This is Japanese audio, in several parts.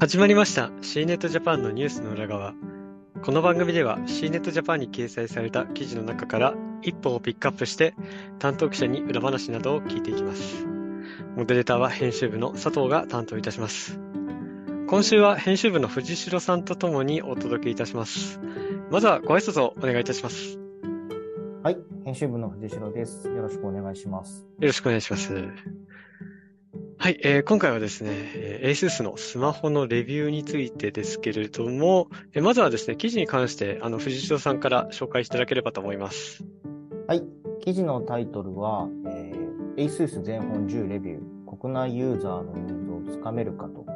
始まりました C ネットジャパンのニュースの裏側。この番組では C ネットジャパンに掲載された記事の中から一本をピックアップして担当記者に裏話などを聞いていきます。モデレーターは編集部の佐藤が担当いたします。今週は編集部の藤代さんとともにお届けいたします。まずはご挨拶をお願いいたします。よはい、編集部の藤代です。よろしくお願いします。ろしくお願いします。はい、えー今回はですね、ASUS のスマホのレビューについてですけれども、えーまずはですね、記事に関して、あの、藤代さんから紹介していただければと思います。はい、記事のタイトルは、えー、ASUS 全本10レビュー、国内ユーザーのニーズをつかめるかと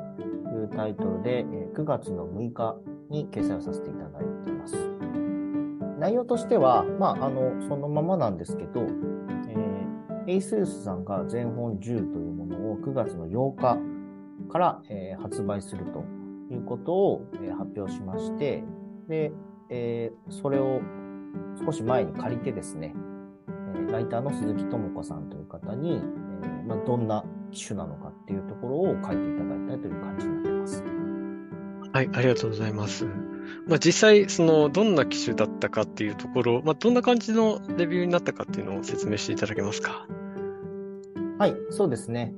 いうタイトルで、え9月の6日に掲載をさせていただいています。内容としては、まあ、あの、そのままなんですけど、えー、ASUS さんが全本10というのを9月の8日から、えー発売するということを、えー発表しまして、で、えーそれを少し前に借りてですね、えライターの鈴木智子さんという方に、えまあ、どんな機種なのかっていうところを書いていただいたという感じになってます。はい、ありがとうございます。まあ、実際、その、どんな機種だったかっていうところ、まあ、どんな感じのレビューになったかっていうのを説明していただけますか？はい、そうですね。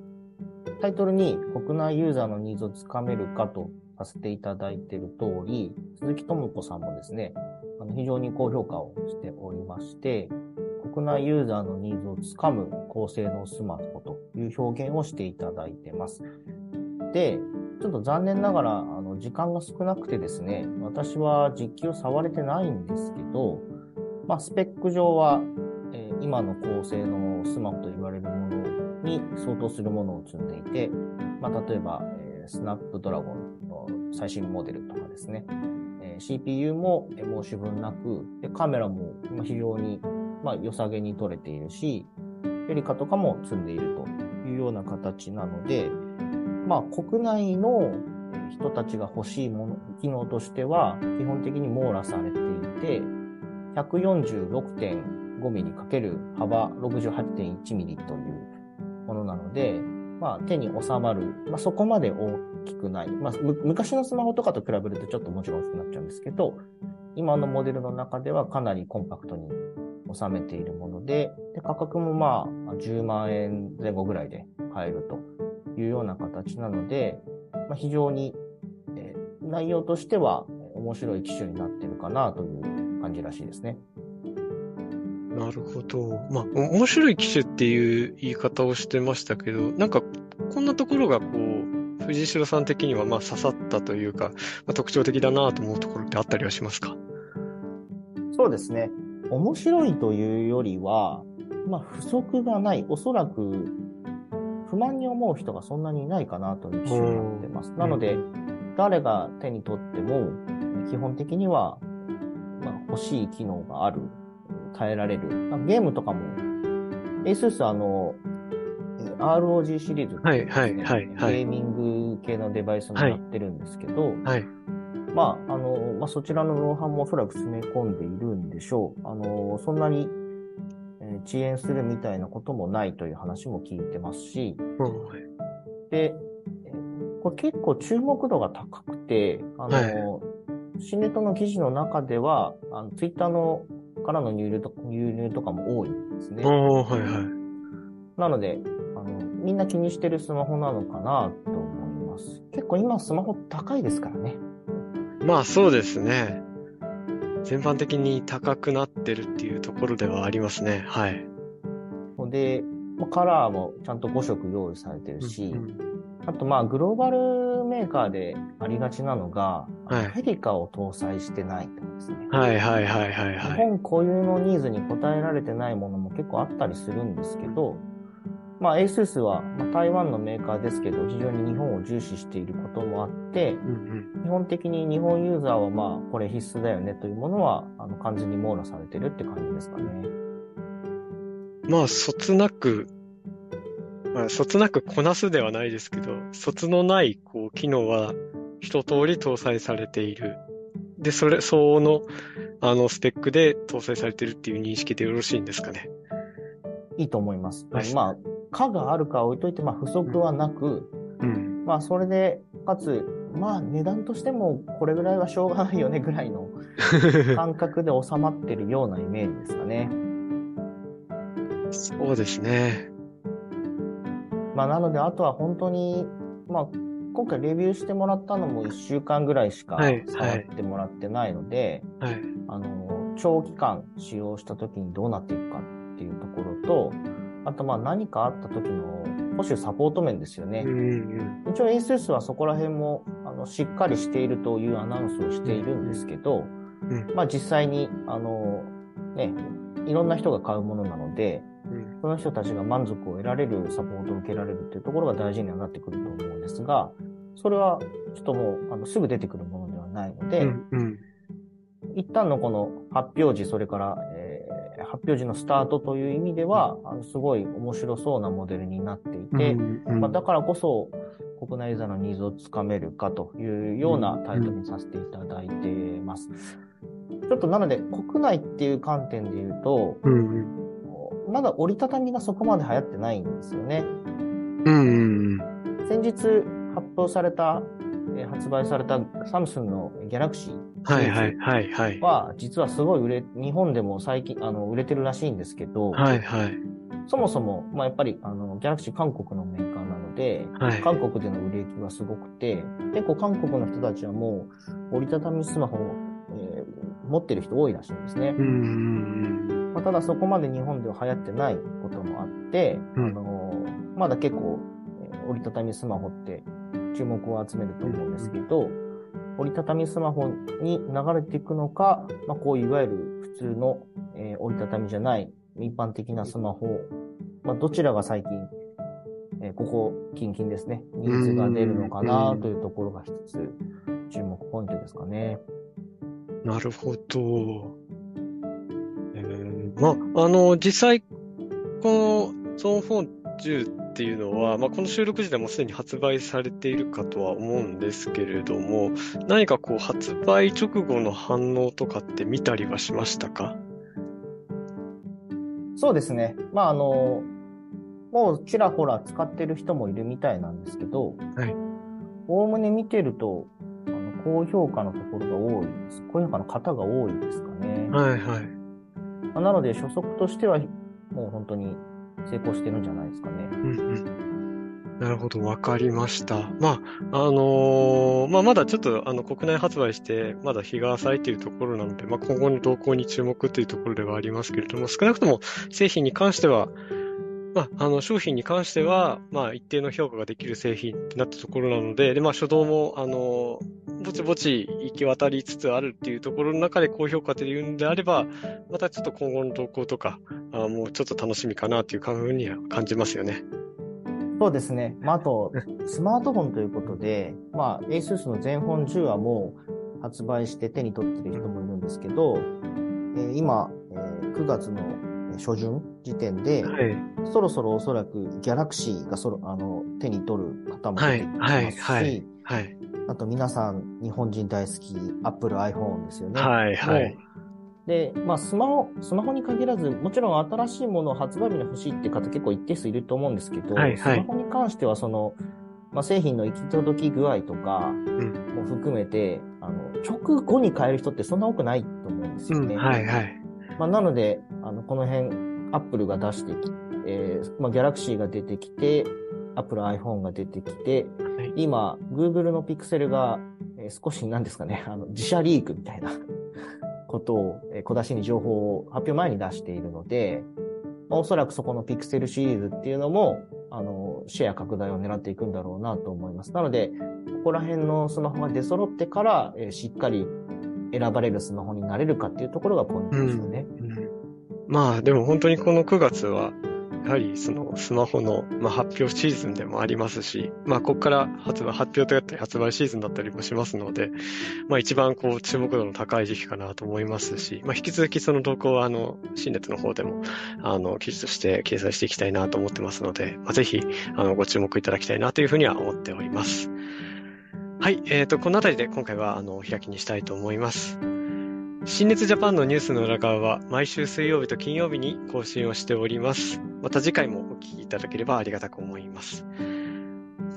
タイトルに国内ユーザーのニーズをつかめるかとさせていただいている通り、鈴木智子さんもですね、あの非常に高評価をしておりまして、国内ユーザーのニーズをつかむ高性能スマホという表現をしていただいてます。で、ちょっと残念ながら、あの、時間が少なくてですね、私は実機を触れてないんですけど、まあ、スペック上は、えー今の高性能スマホと言われるものに相当するものを積んでいて、まあ、例えば、えースナップドラゴンの最新モデルとかですね、えー CPU も申し分なく、でカメラも非常に、まあ、良さげに撮れているし、ペリカとかも積んでいるというような形なので、まあ、国内の人たちが欲しいもの、機能としては、基本的に網羅されていて、146.5ミリかける幅68.1ミリというものなので、まあ、手に収まる、まあ、そこまで大きくない。まあ、昔のスマホとかと比べるとちょっともちろん大きくなっちゃうんですけど、今のモデルの中ではかなりコンパクトに収めているもので、で価格もまあ、10万円前後ぐらいで買えるというような形なので、まあ、非常に、えー内容としては面白い機種になってるかなという感じらしいですね。なるほど。まあ、お面白い機種っていう言い方をしてましたけど、なんか、こんなところがこう、藤代さん的にはまあ刺さったというか、まあ、特徴的だなと思うところってあったりはしますか？そうですね。面白いというよりは、まあ、不足がない。おそらく、不満に思う人がそんなにいないかなという機種になってます。んなので、誰が手に取っても、基本的には、まあ、欲しい機能がある。耐えられる。まあゲームとかも、ASUS あの、えー ROG シリーズねはいはいはいはい。ゲーミング系のデバイスもやってるんですけど、はい。まあ、あの、まあ、そちらのノウハウもおそらく詰め込んでいるんでしょう。あの、そんなに、えー遅延するみたいなこともないという話も聞いてますし、うんはい。で、えーこれ結構注目度が高くて、あの、シネットの記事の中では、あの、ツイッターのからの入流と入入とかも多いんですね。はいはい。なので、あの、みんな気にしてるスマホなのかなと思います。結構今スマホ高いですからね。まあそうですね。全般的に高くなってるっていうところではありますね。はい。ので、まあカラーもちゃんと5色用意されてるし、うんあとまあグローバルメーカーでありがちなのが、はいフェリカを搭載してないとかですね。はいはいはいはい日はい。本固有のニーズに応えられてないものも結構あったりするんですけど、まあ ASUS は、まあ、台湾のメーカーですけど、非常に日本を重視していることもあって、うん基本的に日本ユーザーはまあこれ必須だよねというものは、あの完全に網羅されてるって感じですかね。うん、まあ、そつなく、まあ、そつなくこなすではないですけど、そつのない、こう、機能は一通り搭載されている。で、それ、相応の、あの、スペックで搭載されているっていう認識でよろしいんですかね？いいと思います。はいまあ、価があるかは置いといて、まあ不足はなく、うん。まあそれで、かつ、まあ値段としてもこれぐらいはしょうがないよねぐらいの 感覚で収まってるようなイメージですかね。そうですね。まあなのであとは本当に、まあ今回レビューしてもらったのも1週間ぐらいしかはい触ってもらってないので、はい。あの、長期間使用した時にどうなっていくかっていうところと、あとまあ何かあった時の保守サポート面ですよね。うんうん。一応 ASUS はそこら辺もあのしっかりしているというアナウンスをしているんですけど、うんまあ実際に、あの、ね、いろんな人が買うものなので、うんその人たちが満足を得られるサポートを受けられるっていうところが大事にはなってくると思うんですが、それはちょっともうあのすぐ出てくるものではないので、うんうん。一旦のこの発表時、それから、えー発表時のスタートという意味では、あのすごい面白そうなモデルになっていて、うんうんまあ、だからこそ国内ユーザーのニーズをつかめるかというようなタイトルにさせていただいてます。ちょっとなので、国内っていう観点で言うと、うんうん。まだ折りたたみがそこまで流行ってないんですよね。うんうん先日発表された、えー発売されたサムスンのギャラクシーはいはいはいはい。は、実はすごい売れ、日本でも最近、あの、売れてるらしいんですけど、はいはい。そもそも、まあ、やっぱり、あの、ギャラクシー韓国のメーカーなので、はい。韓国での売れ行きがすごくて、結構韓国の人たちはもう、折りたたみスマホを、えー持ってる人多いらしいんですね。うんうんまあ、ただそこまで日本では流行ってないこともあって、うんあのーまだ結構、えー折りたたみスマホって注目を集めると思うんですけど、折りたたみスマホに流れていくのか、まあ、こういわゆる普通の、えー折りたたみじゃない一般的なスマホ、まあ、どちらが最近、えーここ近々ですね、ニーズが出るのかなというところが一つ注目ポイントですかね。うん。なるほど。えーまあ、あの、実際、このゾーンフォン10っていうのは、まあ、この収録時でもすでに発売されているかとは思うんですけれども、何かこう発売直後の反応とかって見たりはしましたか？そうですね。まあ、あの、もうちらほら使ってる人もいるみたいなんですけど、はい。おおむね見てると、あの高評価のところが多いです。高評価の方が多いですかね。はいはい。まあなので、初速としては、もう本当に成功してるんじゃないですかね。うんうん。なるほど、わかりました。まあ、あのーまあ、まだちょっと、あの、国内発売して、まだ日が浅いというところなので、まあ、今後の動向に注目というところではありますけれども、少なくとも製品に関しては、まあ、あの、商品に関しては、まあ、一定の評価ができる製品ってなったところなので、で、まあ、初動も、あの、ぼちぼち行き渡りつつあるっていうところの中で高評価というんであれば、またちょっと今後の動向とか、あもうちょっと楽しみかなというふうには感じますよね。そうですね。まあ、あと、スマートフォンということで、まあ、ASUS の全本10はもう発売して手に取ってる人もいるんですけど、えー今、えー9月の初旬時点で、はい。そろそろおそらくギャラクシーがそろあの手に取る方も出てきますし、はいはいはい。あと皆さん日本人大好き Apple iPhone ですよね。はいはいで、まあスマホ、スマホに限らず、もちろん新しいものを発売日に欲しいって方結構一定数いると思うんですけど、はいはいスマホに関してはその、まあ製品の行き届き具合とかうん。も含めて、あの、直後に買える人ってそんな多くないと思うんですうん。よね。はいはい。まあ、なので、あの、この辺、アップルが出してき、えーまあ、ギャラクシーが出てきて、アップル iPhone が出てきて、はい今、Google のピクセルが、えー少し、なんですかね、あの、自社リークみたいな ことを、えー小出しに情報を発表前に出しているので、まあおそらくそこのピクセルシリーズっていうのも、あの、シェア拡大を狙っていくんだろうなと思います。なので、ここら辺のスマホが出揃ってから、えーしっかり選ばれるスマホになれるかっていうところがポイントですよね。うんまあでも本当にこの9月は、やはりそのスマホの、まあ、発表シーズンでもありますし、まあここから発売、発表だったり発売シーズンだったりもしますので、まあ一番こう注目度の高い時期かなと思いますし、まあ引き続きその動向はあの、新ネットの方でも、あの、記事として掲載していきたいなと思ってますので、まあぜひ、あの、ご注目いただきたいなというふうには思っております。はい、えっ、と、このあたりで今回はあの、お開きにしたいと思います。新熱ジャパンのニュースの裏側は毎週水曜日と金曜日に更新をしております。また次回もお聞きいただければありがたく思います。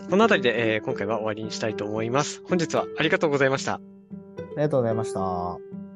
この辺りで、えー今回は終わりにしたいと思います。本日はありがとうございました。ありがとうございました。